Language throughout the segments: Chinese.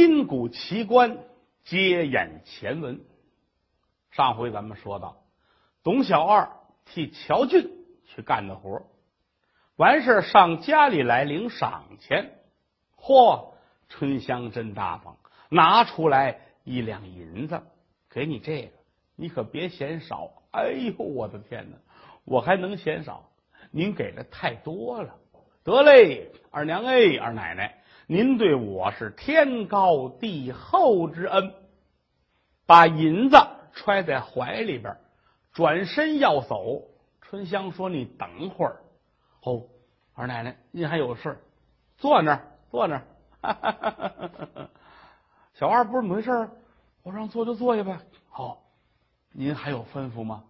金谷奇观，接演前文。上回咱们说到，董小二替乔俊去干的活，完事上家里来领赏钱。嚯，春香真大方，拿出来一两银子给你这个，你可别嫌少。哎呦，我的天哪，我还能嫌少？您给的太多了。得嘞，二娘哎，二奶奶。您对我是天高地厚之恩，把银子揣在怀里边，转身要走。春香说：“你等会儿。”哦，二奶奶，您还有事坐那儿，坐那儿。小二不是怎么回事我让坐就坐下呗。好，您还有吩咐吗？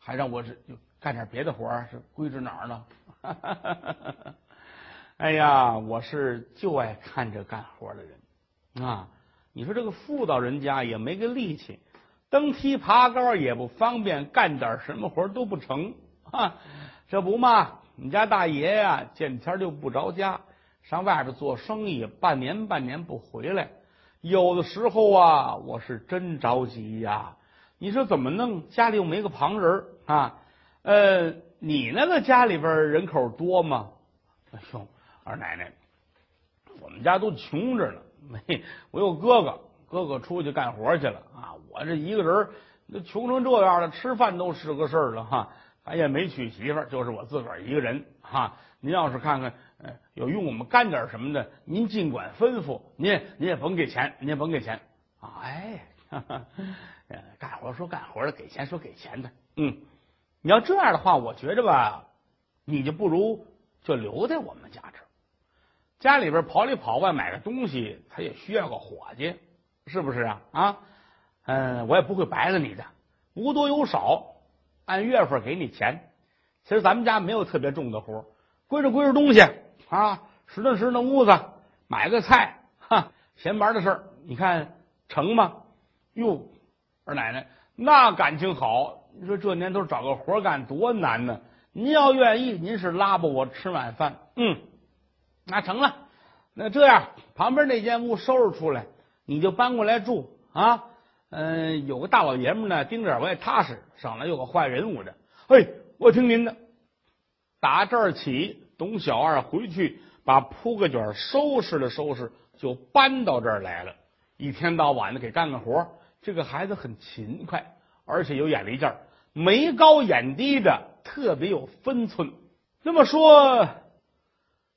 还让我这干点别的活儿是归置哪儿呢？哎呀，我是就爱看着干活的人啊！你说这个妇道人家也没个力气，登梯爬高也不方便，干点什么活都不成啊！这不嘛，我们家大爷呀，见天就不着家，上外边做生意，半年半年不回来。有的时候啊，我是真着急呀！你说怎么弄？家里又没个旁人啊？呃，你那个家里边人口多吗？哎呦！二奶奶，我们家都穷着呢，没我有哥哥，哥哥出去干活去了啊。我这一个人，那穷成这样了，吃饭都是个事儿了哈。咱也没娶媳妇，就是我自个儿一个人哈。您要是看看，有用我们干点什么的，您尽管吩咐。您您也甭给钱，您也甭给钱啊。哎，干活说干活的，给钱说给钱的。嗯，你要这样的话，我觉着吧，你就不如就留在我们家。家里边跑里跑外买个东西，他也需要个伙计，是不是啊？啊，嗯，我也不会白了你的，无多有少，按月份给你钱。其实咱们家没有特别重的活，归置归置东西啊，拾掇拾掇屋子，买个菜，哈，闲玩的事儿，你看成吗？哟，二奶奶，那感情好。你说这年头找个活干多难呢？您要愿意，您是拉吧我吃晚饭，嗯。那成了，那这样旁边那间屋收拾出来，你就搬过来住啊。嗯，有个大老爷们呢，盯着我也踏实，省了有个坏人物的。哎，我听您的。打这儿起，董小二回去把铺个卷收拾了收拾，就搬到这儿来了。一天到晚的给干干活。这个孩子很勤快，而且有眼力劲儿，眉高眼低的，特别有分寸。那么说。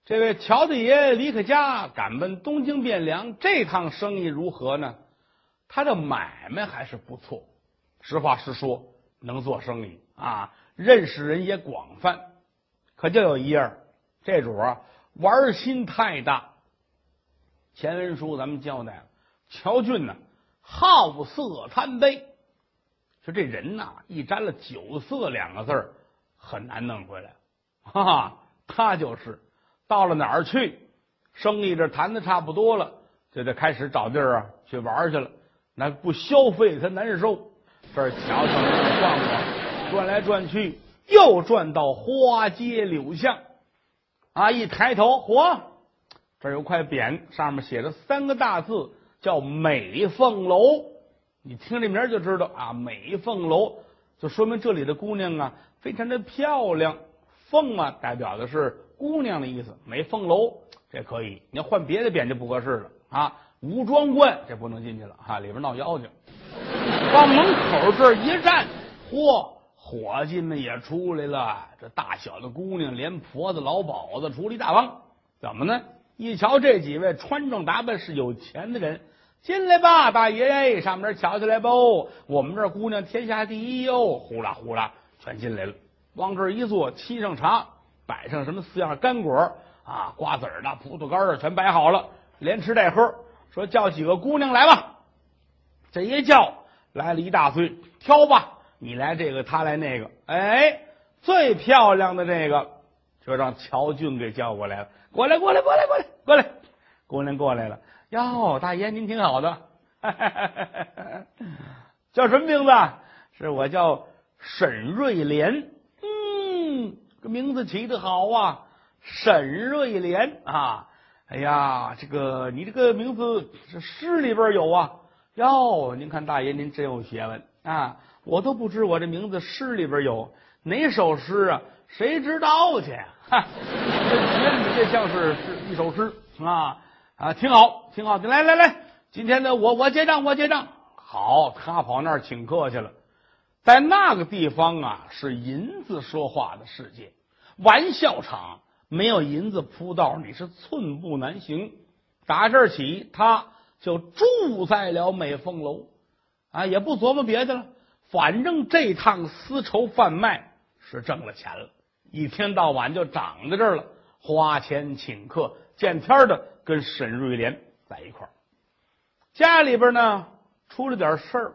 这位乔大爷离开家，赶奔东京汴梁，这趟生意如何呢？他的买卖还是不错，实话实说，能做生意啊，认识人也广泛。可就有一样，这主啊玩心太大。前文书咱们交代了，乔俊呢好色贪杯，说这人呐一沾了酒色两个字，很难弄回来。哈哈，他就是。到了哪儿去，生意这谈的差不多了，就得开始找地儿啊去玩去了。那不消费他难受。这儿瞧瞧，那逛逛，转来转去，又转到花街柳巷。啊，一抬头，嚯，这儿有块匾，上面写着三个大字，叫美凤楼。你听这名就知道啊，美凤楼就说明这里的姑娘啊非常的漂亮。凤啊，代表的是。姑娘的意思，美凤楼这可以，你要换别的匾就不合适了啊！武装观这不能进去了哈，里边闹妖精。往门口这一站，嚯，伙计们也出来了，这大小的姑娘，连婆子、老鸨子出了一大帮。怎么呢？一瞧这几位穿着打扮是有钱的人，进来吧，大爷，上面瞧起来吧，我们这姑娘天下第一哟！呼啦呼啦，全进来了，往这一坐，沏上茶。摆上什么四样干果啊，瓜子儿的、葡萄干儿全摆好了，连吃带喝。说叫几个姑娘来吧，这一叫来了一大堆，挑吧，你来这个，他来那个。哎，最漂亮的这个，就让乔俊给叫过来了。过来，过来，过来，过来，过来，姑娘过来了。哟，大爷您挺好的，叫什么名字？是我叫沈瑞莲。嗯名字起的好啊，沈瑞莲啊，哎呀，这个你这个名字这诗里边有啊。哟，您看大爷您真有学问啊！我都不知我这名字诗里边有哪首诗啊？谁知道去？哈，觉得你这像是是一首诗啊啊，挺好，挺好的。来来来，今天呢，我我结账，我结账。好，他跑那儿请客去了。在那个地方啊，是银子说话的世界，玩笑场没有银子铺道，你是寸步难行。打这儿起，他。就住在了美凤楼，啊，也不琢磨别的了，反正这趟丝绸贩卖是挣了钱了，一天到晚就长在这儿了，花钱请客，见天的跟沈瑞莲在一块儿。家里边呢出了点事儿，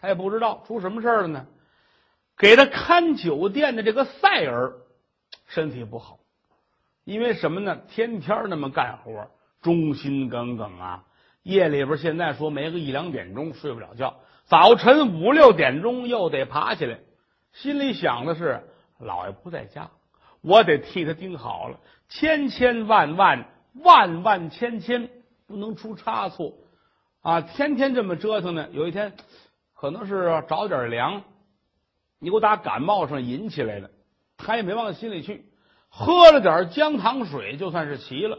他也不知道出什么事儿了呢。给他看酒店的这个赛儿身体不好，因为什么呢？天天那么干活，忠心耿耿啊。夜里边现在说没个一两点钟睡不了觉，早晨五六点钟又得爬起来，心里想的是老爷不在家，我得替他盯好了，千千万万万万千千不能出差错啊！天天这么折腾呢，有一天可能是着点凉，你给我打感冒上引起来的，他也没往心里去，喝了点姜糖水就算是齐了，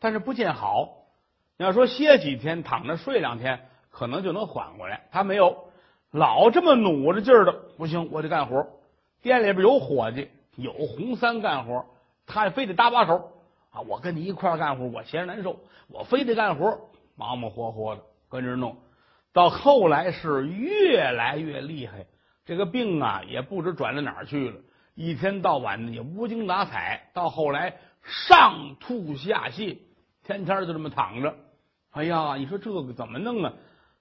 但是不见好。你要说歇几天，躺着睡两天，可能就能缓过来。他没有，老这么努着劲儿的，不行，我得干活。店里边有伙计，有红三干活，他也非得搭把手啊！我跟你一块干活，我闲着难受，我非得干活，忙忙活活的跟着弄。到后来是越来越厉害，这个病啊也不知转到哪儿去了，一天到晚的也无精打采，到后来上吐下泻，天天就这么躺着。哎呀，你说这个怎么弄啊？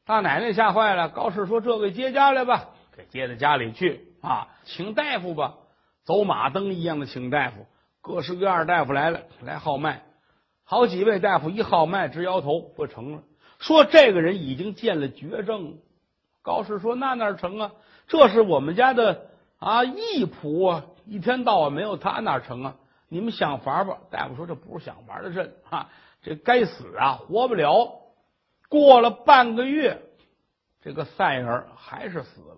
大奶奶吓坏了。高氏说：“这个接家来吧，给接到家里去啊，请大夫吧，走马灯一样的请大夫，各式各样的大夫来了，来号脉。好几位大夫一号脉直摇头，不成了，说这个人已经见了绝症。高氏说：那哪成啊？这是我们家的啊义仆啊，一天到晚没有他哪成啊？你们想法吧。大夫说：这不是想法的事啊。”这该死啊，活不了！过了半个月，这个赛儿还是死了。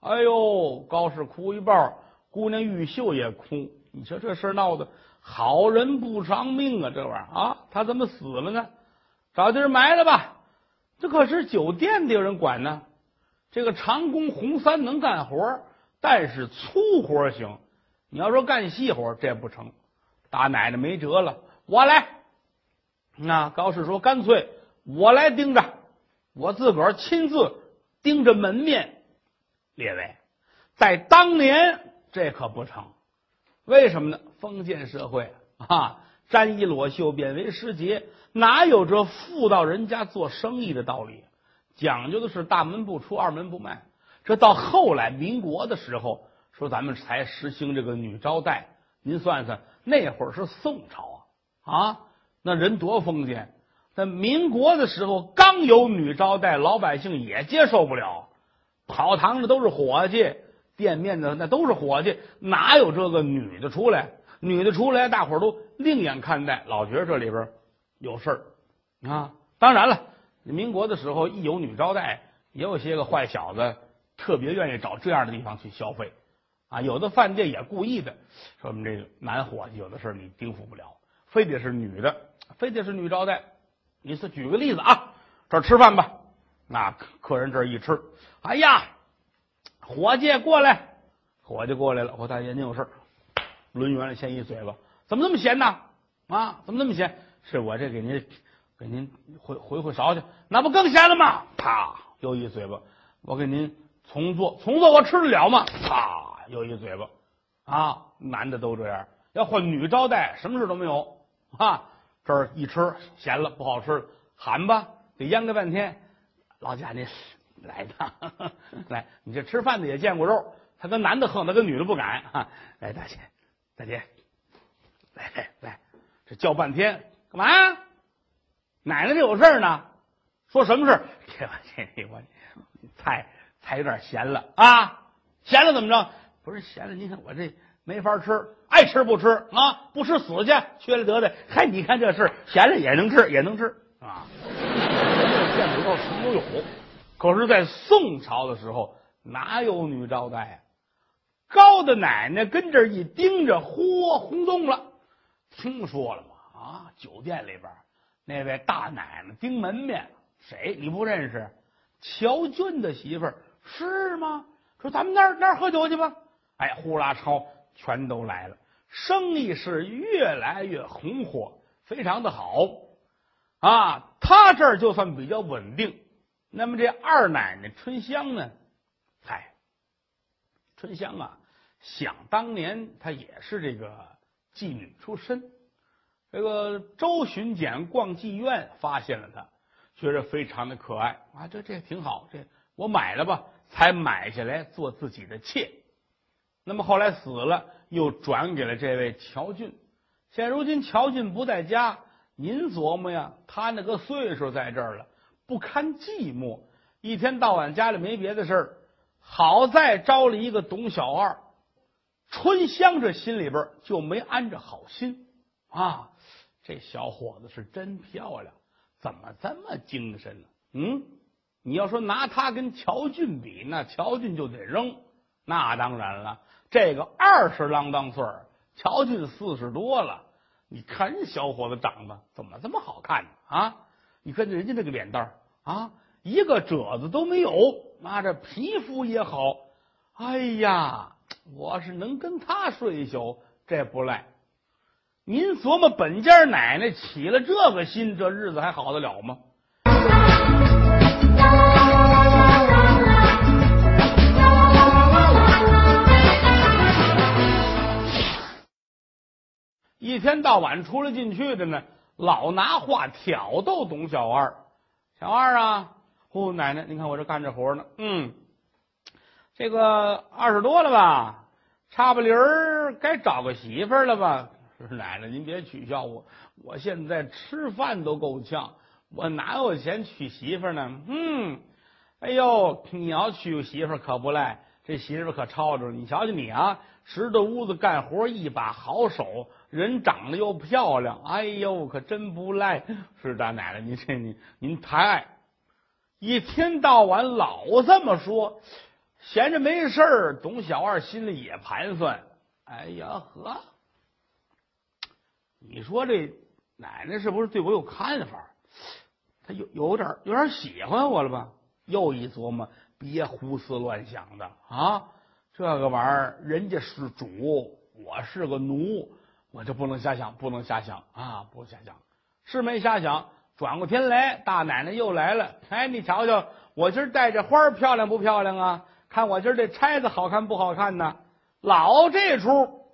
哎呦，高氏哭一半，姑娘玉秀也哭。你说这事闹的，好人不长命啊！这玩意儿啊，他怎么死了呢？找地儿埋了吧。这可是酒店得有人管呢。这个长工红三能干活，但是粗活行。你要说干细活，这不成。大奶奶没辙了，我来。那高氏说：“干脆我来盯着，我自个儿亲自盯着门面。列位，在当年这可不成，为什么呢？封建社会啊，沾衣裸袖贬为师节，哪有这妇道人家做生意的道理？讲究的是大门不出，二门不迈。这到后来民国的时候，说咱们才实行这个女招待。您算算，那会儿是宋朝啊啊！”那人多封建，在民国的时候刚有女招待，老百姓也接受不了。跑堂的都是伙计，店面的那都是伙计，哪有这个女的出来？女的出来，大伙都另眼看待，老觉得这里边有事儿啊。当然了，民国的时候一有女招待，也有些个坏小子特别愿意找这样的地方去消费啊。有的饭店也故意的，说我们这个男伙计有的事你应付不了，非得是女的。非得是女招待，你是举个例子啊，这儿吃饭吧，那客人这一吃，哎呀，伙计过来，伙计过来了，我大爷您有事抡圆了先一嘴巴，怎么那么闲呢？啊，怎么那么闲？是我这给您给您回回回勺去，那不更闲了吗？啪，又一嘴巴，我给您重做重做，我吃得了吗？啪，又一嘴巴，啊，男的都这样，要换女招待，什么事都没有啊。这儿一吃咸了不好吃，喊吧，得央个半天。老贾，您 来一趟，来，你这吃饭的也见过肉，他跟男的横，他跟女的不敢。哈，来，大姐，大姐，来来来，这叫半天干嘛呀？奶奶这有事呢，说什么事 这这我菜菜有点咸了啊，咸了怎么着？不是咸了，你看我这没法吃，爱吃不吃啊，不吃死去，缺了得的。嗨，你看这事，闲了也能吃，也能吃啊。见不到什么都有，可是，在宋朝的时候，哪有女招待啊？高的奶奶跟这一盯着，嚯，轰动了。听说了吗？啊，酒店里边那位大奶奶盯门面，谁你不认识？乔俊的媳妇儿是吗？说咱们那儿那儿喝酒去吧。哎，呼啦超全都来了，生意是越来越红火，非常的好啊。他这儿就算比较稳定。那么这二奶奶春香呢？嗨，春香啊。想当年，她也是这个妓女出身。这个周巡检逛妓院，发现了她，觉得非常的可爱啊，这这挺好，这我买了吧，才买下来做自己的妾。那么后来死了，又转给了这位乔俊。现如今乔俊不在家，您琢磨呀，他那个岁数在这儿了，不堪寂寞，一天到晚家里没别的事儿，好在招了一个董小二。春香这心里边就没安着好心啊！这小伙子是真漂亮，怎么这么精神呢？嗯，你要说拿他跟乔俊比，那乔俊就得扔。那当然了，这个二十郎当岁儿，乔俊四十多了。你看人小伙子长得怎么这么好看呢？啊，你看人家那个脸蛋儿啊，一个褶子都没有，妈这皮肤也好。哎呀！我是能跟他睡一宿，这不赖。您琢磨，本家奶奶起了这个心，这日子还好得了吗？一天到晚出来进去的呢，老拿话挑逗董小二。小二啊，呼奶奶，你看我这干着活呢，嗯。这个二十多了吧，差不离儿该找个媳妇了吧？奶奶，您别取笑我，我现在吃饭都够呛，我哪有钱娶媳妇呢？嗯，哎呦，你要娶媳妇可不赖，这媳妇可抄着。你瞧瞧你啊，拾掇屋子干活一把好手，人长得又漂亮，哎呦，可真不赖。是大奶奶，您这您您抬爱，一天到晚老这么说。闲着没事儿，董小二心里也盘算。哎呀呵，你说这奶奶是不是对我有看法？他有有点有点喜欢我了吧？又一琢磨，别胡思乱想的啊！这个玩意儿，人家是主，我是个奴，我就不能瞎想，不能瞎想啊！不瞎想，是没瞎想。转过天来，大奶奶又来了。哎，你瞧瞧，我今儿带着花漂亮不漂亮啊？看我今儿这钗子好看不好看呢？老这出，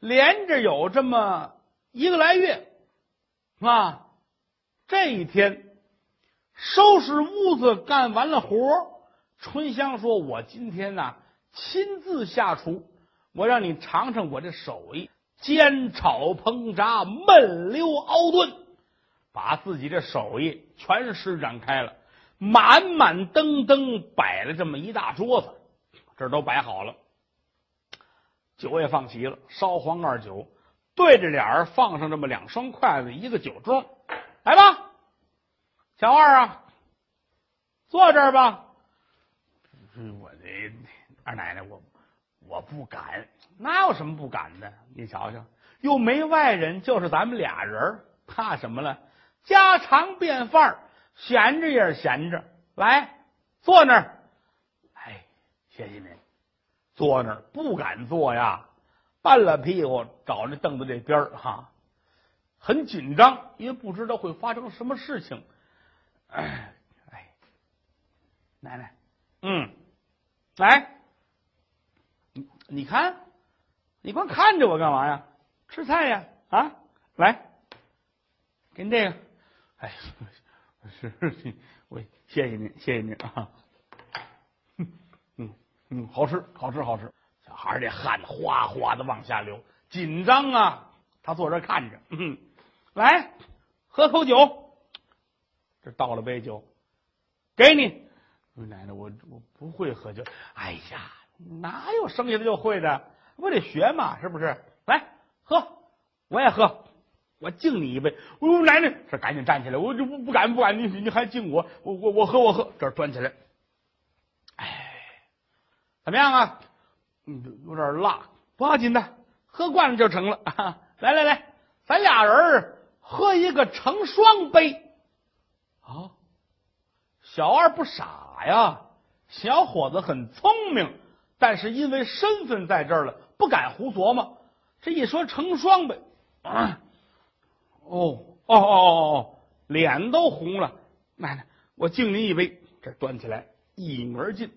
连着有这么一个来月啊。这一天收拾屋子干完了活春香说：“我今天呐亲自下厨，我让你尝尝我这手艺，煎炒烹炸焖溜熬炖，把自己的手艺全施展开了。”满满登登摆了这么一大桌子，这都摆好了，酒也放齐了，烧黄二酒，对着脸儿放上这么两双筷子，一个酒盅，来吧，小二啊，坐这儿吧。我这二奶奶，我我不敢，哪有什么不敢的？你瞧瞧，又没外人，就是咱们俩人，怕什么了？家常便饭。闲着也是闲着，来坐那儿。哎，谢谢您。坐那儿不敢坐呀，半拉屁股找那凳子这边儿哈，很紧张，因为不知道会发生什么事情。哎，奶奶，嗯，来，你看，你光看着我干嘛呀？吃菜呀啊！来，给你这个，哎。是，我谢谢您，谢谢您啊！嗯嗯，好吃，好吃，好吃。小孩这汗哗哗的往下流，紧张啊！他坐这看着，嗯，来喝口酒。这倒了杯酒，给你。奶奶，我我不会喝酒。哎呀，哪有生下来就会的？不得学嘛，是不是？来喝，我也喝，我敬你一杯。我奶奶，这赶紧站起来，我就不不敢不敢，你你还敬我，我我我喝我喝，这端起来。哎，怎么样啊？嗯，有点辣，不要紧的，喝惯了就成了。来来来，咱俩人喝一个成双杯。啊，小二不傻呀，小伙子很聪明，但是因为身份在这儿了，不敢胡琢磨。这一说成双呗，啊，哦哦哦哦哦，脸都红了。奶奶，我敬您一杯，这端起来一饮而尽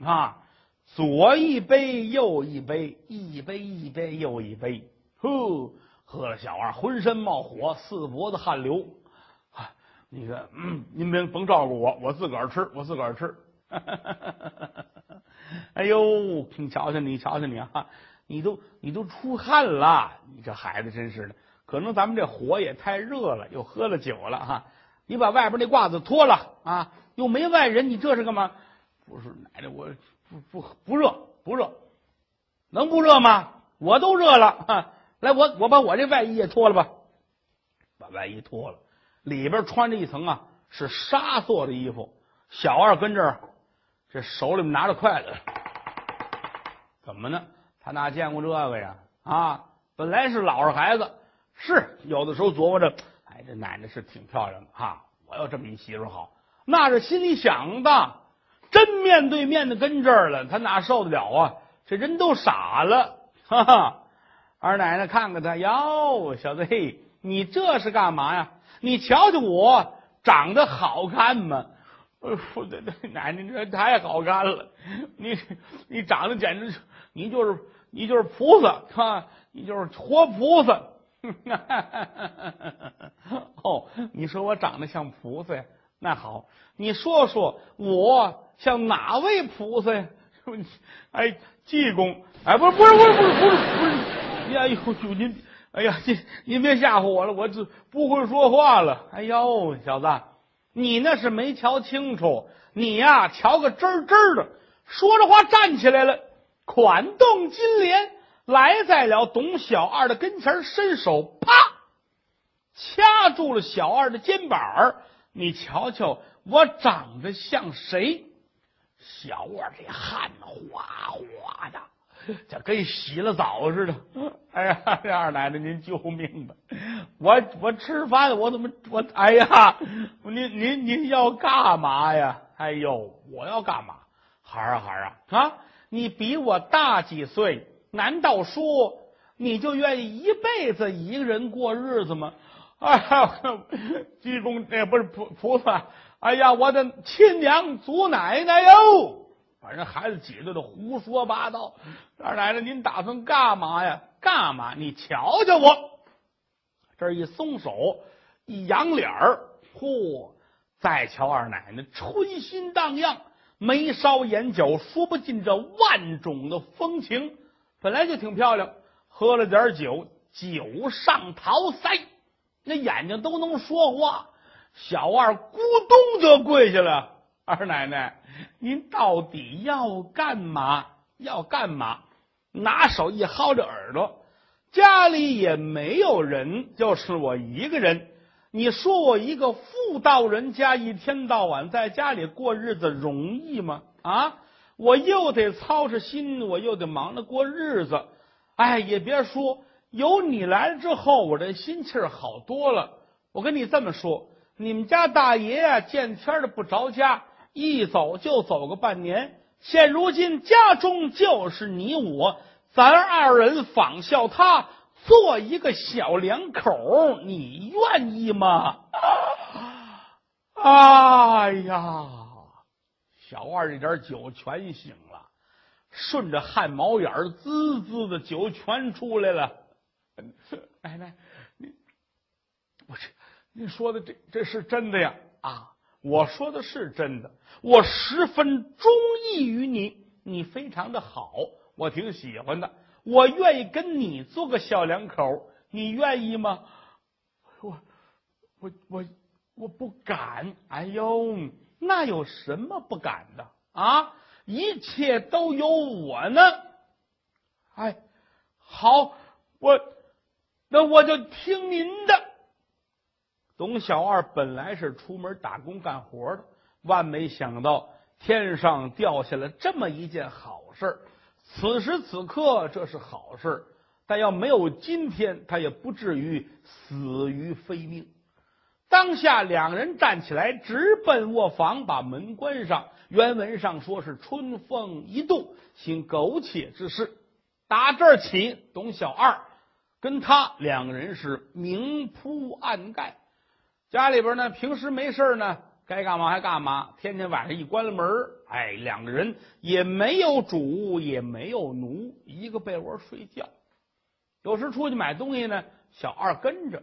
啊。左一杯，右一杯，一杯一杯又一杯，呵，喝了小二浑身冒火，四脖子汗流。啊，你说，嗯，您别甭照顾我，我自个儿吃，我自个儿吃。哎呦，你瞧瞧，你瞧瞧你啊，你都你都出汗了，你这孩子真是的。可能咱们这火也太热了，又喝了酒了哈。你把外边那褂子脱了啊，又没外人，你这是干嘛？不是奶奶我。不不不热不热，能不热吗？我都热了。来，我我把我这外衣也脱了吧。把外衣脱了，里边穿着一层啊，是纱做的衣服。小二跟这儿，这手里面拿着筷子，怎么呢？他哪见过这个呀？啊，本来是老实孩子，是有的时候琢磨着，哎，这奶奶是挺漂亮的哈。我要这么一媳妇好，那是心里想的。真面对面的跟这儿了，他哪受得了啊？这人都傻了，哈哈！二奶奶看看他，哟，小子，嘿，你这是干嘛呀？你瞧瞧我长得好看吗？不对对，奶奶这太好看了，你你长得简直，你就是你就是菩萨，哈，你就是活菩萨。哦，你说我长得像菩萨呀？那好，你说说我。像哪位菩萨呀？哎，济公！哎，不是，不是，不是，不是，不是，不是！哎呦，您，哎呀，您您别吓唬我了，我这不会说话了。哎呦，小子，你那是没瞧清楚，你呀，瞧个真真的。说着话，站起来了，款动金莲，来在了董小二的跟前，伸手啪掐住了小二的肩膀你瞧瞧，我长得像谁？小二这汗哗哗的，这跟洗了澡似的。哎呀，这二奶奶您救命吧！我我吃饭，我怎么我哎呀，您您您要干嘛呀？哎呦，我要干嘛？孩儿啊孩儿啊啊！你比我大几岁？难道说你就愿意一辈子一个人过日子吗？哎呀，济公那不是菩菩萨。哎呀，我的亲娘祖奶奶哟！把人孩子挤兑的胡说八道。二奶奶，您打算干嘛呀？干嘛？你瞧瞧我，这一松手，一扬脸儿，嚯！再瞧二奶奶，春心荡漾，眉梢眼角说不尽这万种的风情。本来就挺漂亮，喝了点酒，酒上桃腮，那眼睛都能说话。小二咕咚就跪下了。二奶奶，您到底要干嘛？要干嘛？拿手一薅着耳朵，家里也没有人，就是我一个人。你说我一个妇道人家，一天到晚在家里过日子容易吗？啊，我又得操着心，我又得忙着过日子。哎，也别说，有你来了之后，我这心气儿好多了。我跟你这么说。你们家大爷啊，见天儿的不着家，一走就走个半年。现如今家中就是你我，咱二人仿效他，做一个小两口，你愿意吗？啊 哎呀，小二这点酒全醒了，顺着汗毛眼滋滋的酒全出来了。奶奶，你我去。你说的这这是真的呀？啊，我说的是真的，我十分中意于你，你非常的好，我挺喜欢的，我愿意跟你做个小两口，你愿意吗？我我我我不敢。哎呦，那有什么不敢的啊？一切都有我呢。哎，好，我那我就听您的。董小二本来是出门打工干活的，万没想到天上掉下了这么一件好事此时此刻，这是好事但要没有今天，他也不至于死于非命。当下两人站起来，直奔卧房，把门关上。原文上说是春风一度，行苟且之事。打这儿起，董小二跟他两个人是明铺暗盖。家里边呢，平时没事呢，该干嘛还干嘛。天天晚上一关了门，哎，两个人也没有主，也没有奴，一个被窝睡觉。有时出去买东西呢，小二跟着。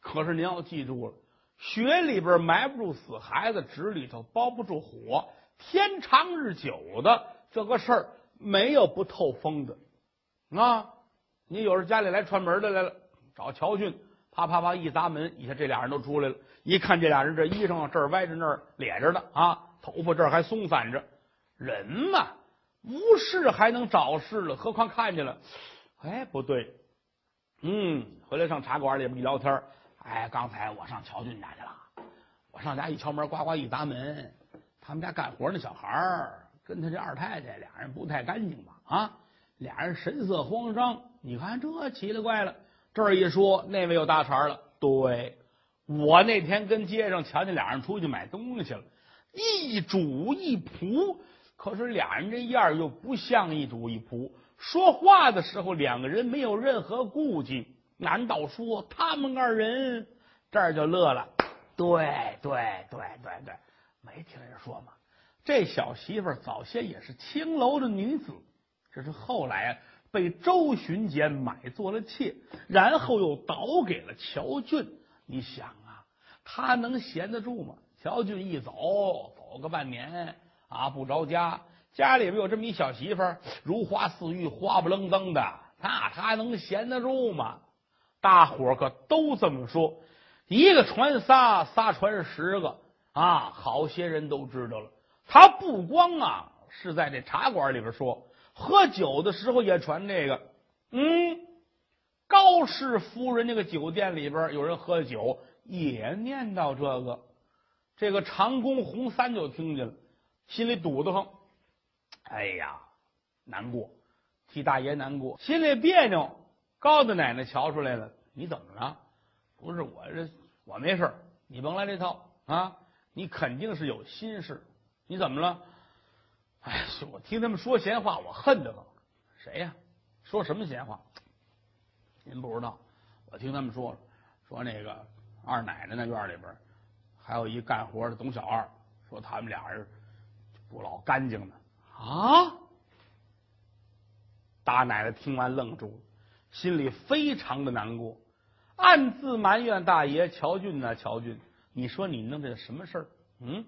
可是您要记住了。雪里边埋不住死孩子，纸里头包不住火。天长日久的这个事儿，没有不透风的啊！你有时家里来串门的来了，找乔俊，啪啪啪一砸门，一下这俩人都出来了。一看这俩人，这衣裳这儿歪着那儿咧着的啊，头发这儿还松散着。人嘛，无事还能找事了，何况看见了？哎，不对，嗯，回来上茶馆里边一聊天。哎，刚才我上乔俊家去了，我上家一敲门，呱呱一砸门，他们家干活那小孩跟他这二太太俩人不太干净吧？啊，俩人神色慌张。你看这奇了怪了，这儿一说，那位又搭茬了。对，我那天跟街上瞧见俩人出去买东西了，一主一仆，可是俩人这样又不像一主一仆，说话的时候两个人没有任何顾忌。难道说他们二人这儿就乐了？对对对对对，没听人说吗？这小媳妇早先也是青楼的女子，这是后来被周巡检买做了妾，然后又倒给了乔俊。你想啊，他能闲得住吗？乔俊一走，走个半年啊，不着家，家里边有这么一小媳妇，如花似玉，花不愣登的，那他能闲得住吗？大伙可都这么说，一个传仨，仨传十个啊！好些人都知道了。他不光啊是在这茶馆里边说，喝酒的时候也传这个。嗯，高氏夫人那个酒店里边有人喝酒，也念叨这个。这个长工洪三就听见了，心里堵得慌。哎呀，难过，替大爷难过，心里别扭。高大奶奶瞧出来了，你怎么了？不是我这，我没事你甭来这套啊！你肯定是有心事。你怎么了？哎，我听他们说闲话，我恨得慌。谁呀？说什么闲话？您不知道？我听他们说，说那个二奶奶那院里边还有一干活的董小二，说他们俩人不老干净的啊！大奶奶听完愣住了。心里非常的难过，暗自埋怨大爷乔俊呐，乔俊，你说你弄这什么事儿？嗯，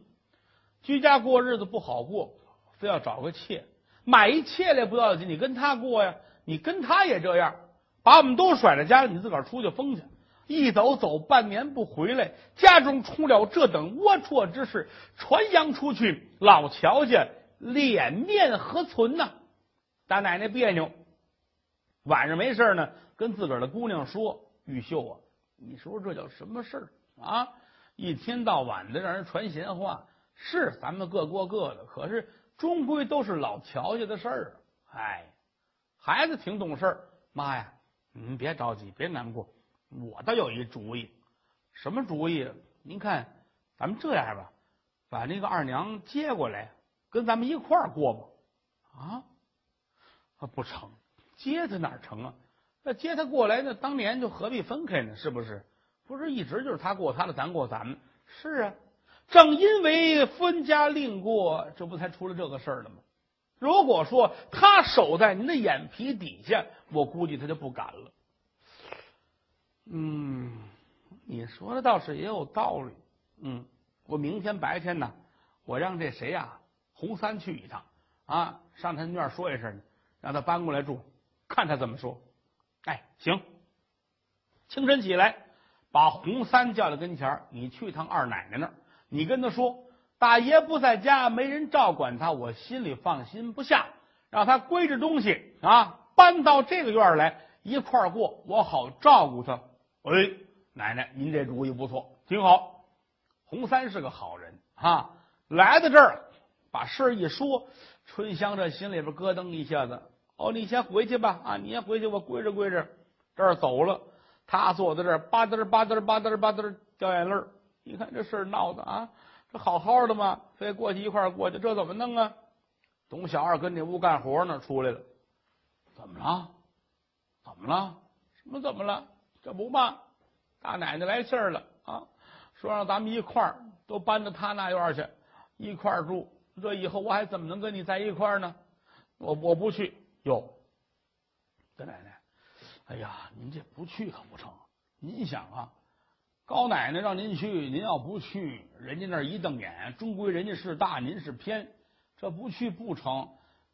居家过日子不好过，非要找个妾，买一妾来不要紧，你跟他过呀？你跟他也这样，把我们都甩在家里，你自个儿出去疯去，一走走半年不回来，家中出了这等龌龊之事，传扬出去，老乔家脸面何存呢？大奶奶别扭。晚上没事呢，跟自个儿的姑娘说：“玉秀啊，你说这叫什么事儿啊？一天到晚的让人传闲话，是咱们各过各的，可是终归都是老乔家的事儿。哎，孩子挺懂事儿，妈呀，您别着急，别难过，我倒有一主意。什么主意？您看，咱们这样吧，把那个二娘接过来，跟咱们一块儿过吧。啊，啊，不成。”接他哪成啊？那接他过来，那当年就何必分开呢？是不是？不是一直就是他过他的，咱过咱们。是啊，正因为分家另过，这不才出了这个事儿了吗？如果说他守在您的眼皮底下，我估计他就不敢了。嗯，你说的倒是也有道理。嗯，我明天白天呢，我让这谁呀，洪三去一趟啊，上他院说一声，让他搬过来住。看他怎么说，哎，行。清晨起来，把洪三叫到跟前你去趟二奶奶那儿，你跟他说，大爷不在家，没人照管他，我心里放心不下，让他归置东西啊，搬到这个院来，一块儿过，我好照顾他。哎，奶奶，您这主意不错，挺好。洪三是个好人啊，来到这儿把事儿一说，春香这心里边咯噔一下子。哦，你先回去吧，啊，你先回去，我归置归置，这儿走了。他坐在这儿，吧嗒吧嗒吧嗒吧嗒掉眼泪儿。你看这事闹的啊，这好好的嘛，非过去一块儿过去，这怎么弄啊？董小二跟这屋干活呢，出来了，怎么了？怎么了？什么怎么了？这不嘛，大奶奶来信儿了啊，说让咱们一块儿都搬到他那院去，一块儿住。这以后我还怎么能跟你在一块儿呢？我我不去。哟，大奶奶，哎呀，您这不去可不成。您想啊，高奶奶让您去，您要不去，人家那儿一瞪眼，终归人家是大，您是偏，这不去不成。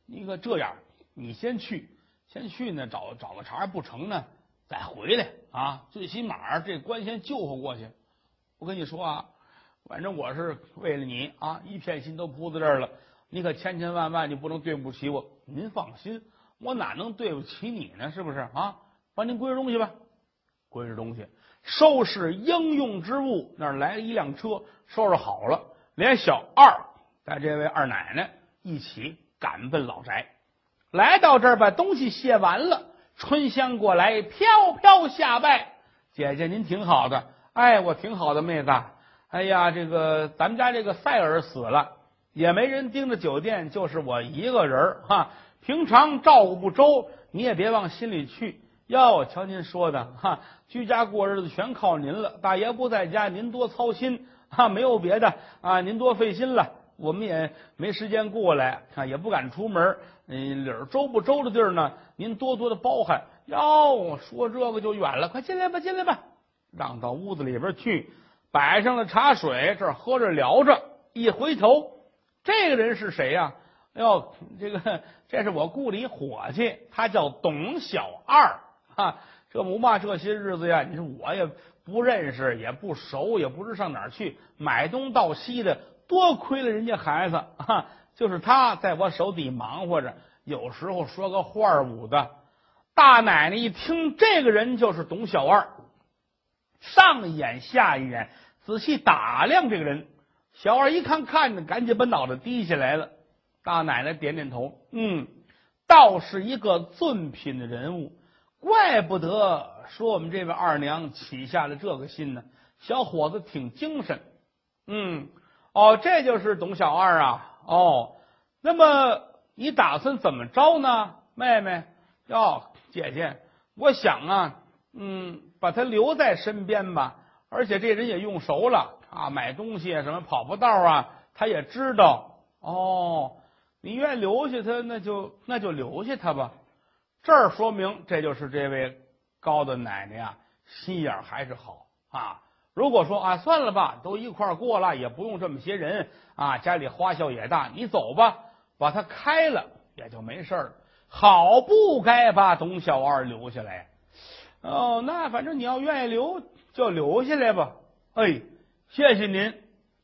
你可这样，你先去，先去呢，找找个茬不成呢，再回来啊。最起码这关先救活过去。我跟你说啊，反正我是为了你啊，一片心都扑在这儿了。你可千千万万你不能对不起我。您放心。我哪能对不起你呢？是不是啊？帮您归置东西吧，归置东西，收拾应用之物。那儿来了一辆车，收拾好了，连小二带这位二奶奶一起赶奔老宅。来到这儿，把东西卸完了，春香过来飘飘下拜：“姐姐您挺好的，哎，我挺好的，妹子。哎呀，这个咱们家这个赛尔死了，也没人盯着酒店，就是我一个人哈。”平常照顾不周，你也别往心里去。哟，瞧您说的哈，居家过日子全靠您了。大爷不在家，您多操心啊，没有别的啊，您多费心了。我们也没时间过来啊，也不敢出门。嗯，理儿周不周的地儿呢，您多多的包涵。哟，说这个就远了，快进来吧，进来吧，让到屋子里边去，摆上了茶水，这喝着聊着。一回头，这个人是谁呀？哎呦，这个这是我雇的一伙计，他叫董小二啊。这不嘛，这些日子呀，你说我也不认识，也不熟，也不知上哪儿去买东到西的，多亏了人家孩子啊。就是他在我手底忙活着，有时候说个话儿舞的。大奶奶一听，这个人就是董小二，上一眼下一眼，仔细打量这个人。小二一看，看着，赶紧把脑袋低下来了。大奶奶点点头，嗯，倒是一个尊品的人物，怪不得说我们这位二娘起下了这个心呢。小伙子挺精神，嗯，哦，这就是董小二啊，哦，那么你打算怎么着呢，妹妹？哟，姐姐，我想啊，嗯，把他留在身边吧，而且这人也用熟了啊，买东西，什么跑不道啊，他也知道，哦。你愿留下他，那就那就留下他吧。这儿说明，这就是这位高的奶奶啊，心眼还是好啊。如果说啊，算了吧，都一块过了，也不用这么些人啊，家里花销也大，你走吧，把他开了也就没事了。好不该把董小二留下来。哦，那反正你要愿意留，就留下来吧。哎，谢谢您，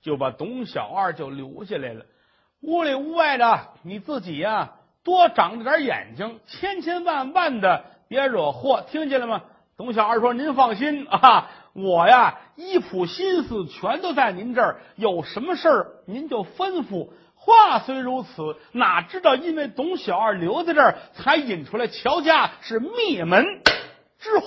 就把董小二就留下来了。屋里屋外的，你自己呀，多长着点眼睛，千千万万的别惹祸，听见了吗？董小二说：“您放心啊，我呀一谱心思全都在您这儿，有什么事儿您就吩咐。”话虽如此，哪知道因为董小二留在这儿，才引出来乔家是灭门之祸。